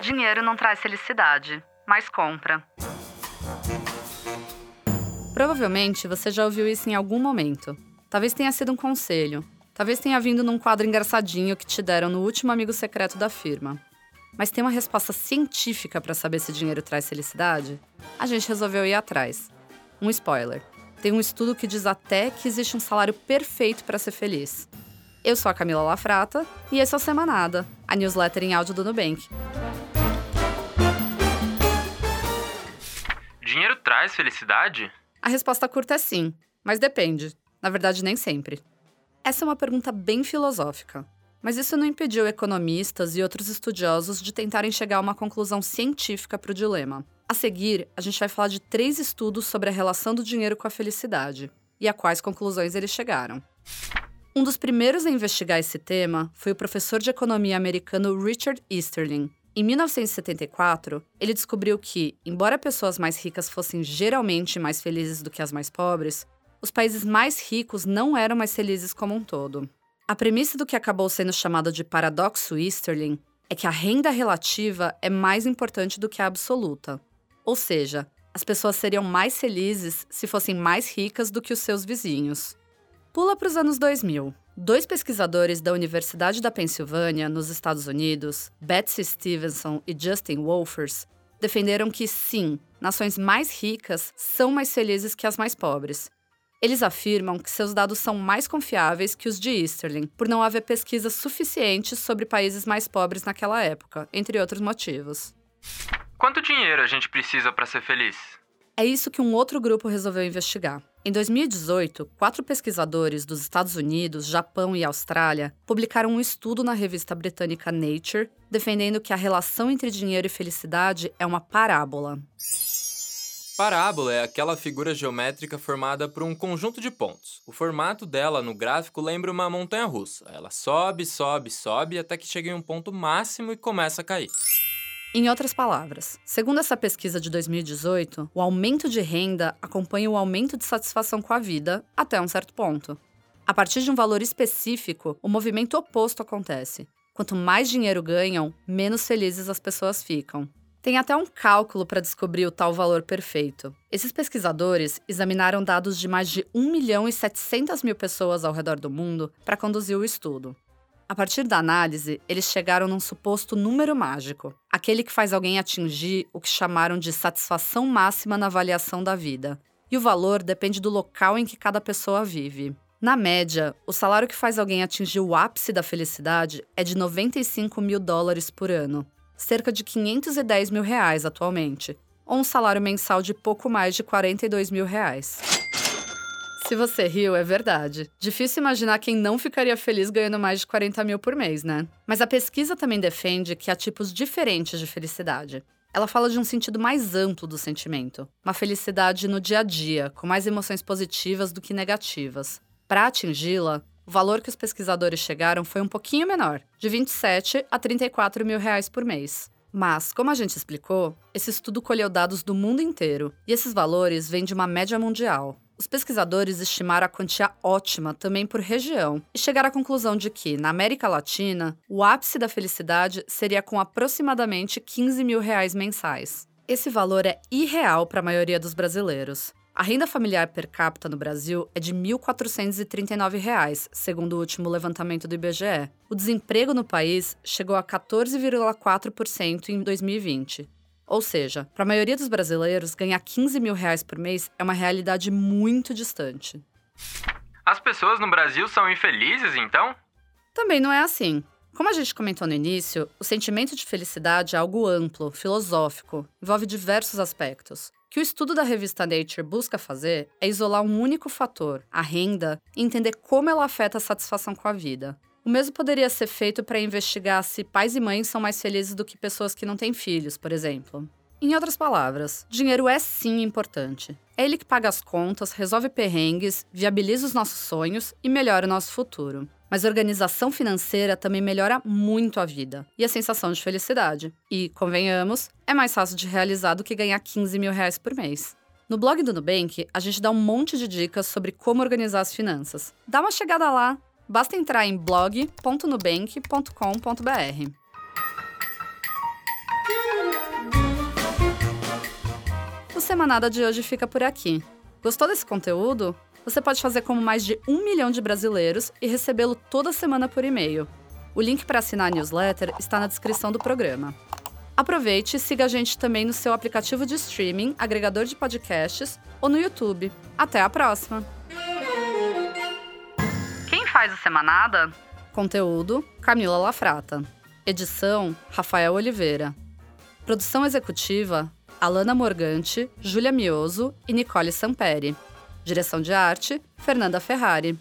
Dinheiro não traz felicidade, mas compra. Provavelmente você já ouviu isso em algum momento. Talvez tenha sido um conselho. Talvez tenha vindo num quadro engraçadinho que te deram no último amigo secreto da firma. Mas tem uma resposta científica para saber se dinheiro traz felicidade? A gente resolveu ir atrás. Um spoiler. Tem um estudo que diz até que existe um salário perfeito para ser feliz. Eu sou a Camila Lafrata e esse é o Semanada, a newsletter em áudio do Nubank. Traz felicidade? A resposta curta é sim, mas depende. Na verdade, nem sempre. Essa é uma pergunta bem filosófica, mas isso não impediu economistas e outros estudiosos de tentarem chegar a uma conclusão científica para o dilema. A seguir, a gente vai falar de três estudos sobre a relação do dinheiro com a felicidade e a quais conclusões eles chegaram. Um dos primeiros a investigar esse tema foi o professor de economia americano Richard Easterling. Em 1974, ele descobriu que, embora pessoas mais ricas fossem geralmente mais felizes do que as mais pobres, os países mais ricos não eram mais felizes como um todo. A premissa do que acabou sendo chamado de paradoxo Easterling é que a renda relativa é mais importante do que a absoluta. Ou seja, as pessoas seriam mais felizes se fossem mais ricas do que os seus vizinhos. Pula para os anos 2000. Dois pesquisadores da Universidade da Pensilvânia, nos Estados Unidos, Betsy Stevenson e Justin Wolfers, defenderam que sim, nações mais ricas são mais felizes que as mais pobres. Eles afirmam que seus dados são mais confiáveis que os de Easterling, por não haver pesquisas suficientes sobre países mais pobres naquela época, entre outros motivos. Quanto dinheiro a gente precisa para ser feliz? É isso que um outro grupo resolveu investigar. Em 2018, quatro pesquisadores dos Estados Unidos, Japão e Austrália publicaram um estudo na revista britânica Nature, defendendo que a relação entre dinheiro e felicidade é uma parábola. Parábola é aquela figura geométrica formada por um conjunto de pontos. O formato dela no gráfico lembra uma montanha russa. Ela sobe, sobe, sobe até que chega em um ponto máximo e começa a cair. Em outras palavras, segundo essa pesquisa de 2018, o aumento de renda acompanha o aumento de satisfação com a vida até um certo ponto. A partir de um valor específico, o movimento oposto acontece. Quanto mais dinheiro ganham, menos felizes as pessoas ficam. Tem até um cálculo para descobrir o tal valor perfeito. Esses pesquisadores examinaram dados de mais de 1 milhão e 700 mil pessoas ao redor do mundo para conduzir o estudo. A partir da análise, eles chegaram num suposto número mágico, aquele que faz alguém atingir o que chamaram de satisfação máxima na avaliação da vida. E o valor depende do local em que cada pessoa vive. Na média, o salário que faz alguém atingir o ápice da felicidade é de 95 mil dólares por ano, cerca de 510 mil reais atualmente, ou um salário mensal de pouco mais de 42 mil reais. Se você riu, é verdade. Difícil imaginar quem não ficaria feliz ganhando mais de 40 mil por mês, né? Mas a pesquisa também defende que há tipos diferentes de felicidade. Ela fala de um sentido mais amplo do sentimento, uma felicidade no dia a dia, com mais emoções positivas do que negativas. Para atingi-la, o valor que os pesquisadores chegaram foi um pouquinho menor, de 27 a 34 mil reais por mês. Mas, como a gente explicou, esse estudo colheu dados do mundo inteiro, e esses valores vêm de uma média mundial. Os pesquisadores estimaram a quantia ótima também por região e chegaram à conclusão de que, na América Latina, o ápice da felicidade seria com aproximadamente 15 mil reais mensais. Esse valor é irreal para a maioria dos brasileiros. A renda familiar per capita no Brasil é de 1.439 reais, segundo o último levantamento do IBGE. O desemprego no país chegou a 14,4% em 2020. Ou seja, para a maioria dos brasileiros, ganhar 15 mil reais por mês é uma realidade muito distante. As pessoas no Brasil são infelizes, então? Também não é assim. Como a gente comentou no início, o sentimento de felicidade é algo amplo, filosófico, envolve diversos aspectos. O que o estudo da revista Nature busca fazer é isolar um único fator, a renda, e entender como ela afeta a satisfação com a vida. O mesmo poderia ser feito para investigar se pais e mães são mais felizes do que pessoas que não têm filhos, por exemplo. Em outras palavras, dinheiro é sim importante. É ele que paga as contas, resolve perrengues, viabiliza os nossos sonhos e melhora o nosso futuro. Mas organização financeira também melhora muito a vida e a sensação de felicidade. E, convenhamos, é mais fácil de realizar do que ganhar 15 mil reais por mês. No blog do Nubank, a gente dá um monte de dicas sobre como organizar as finanças. Dá uma chegada lá, Basta entrar em blog.nubank.com.br. O Semanada de hoje fica por aqui. Gostou desse conteúdo? Você pode fazer como mais de um milhão de brasileiros e recebê-lo toda semana por e-mail. O link para assinar a newsletter está na descrição do programa. Aproveite e siga a gente também no seu aplicativo de streaming, agregador de podcasts ou no YouTube. Até a próxima! Faz a Semanada? Conteúdo: Camila Lafrata. Edição: Rafael Oliveira. Produção executiva: Alana Morgante, Júlia Mioso e Nicole Samperi. Direção de arte: Fernanda Ferrari.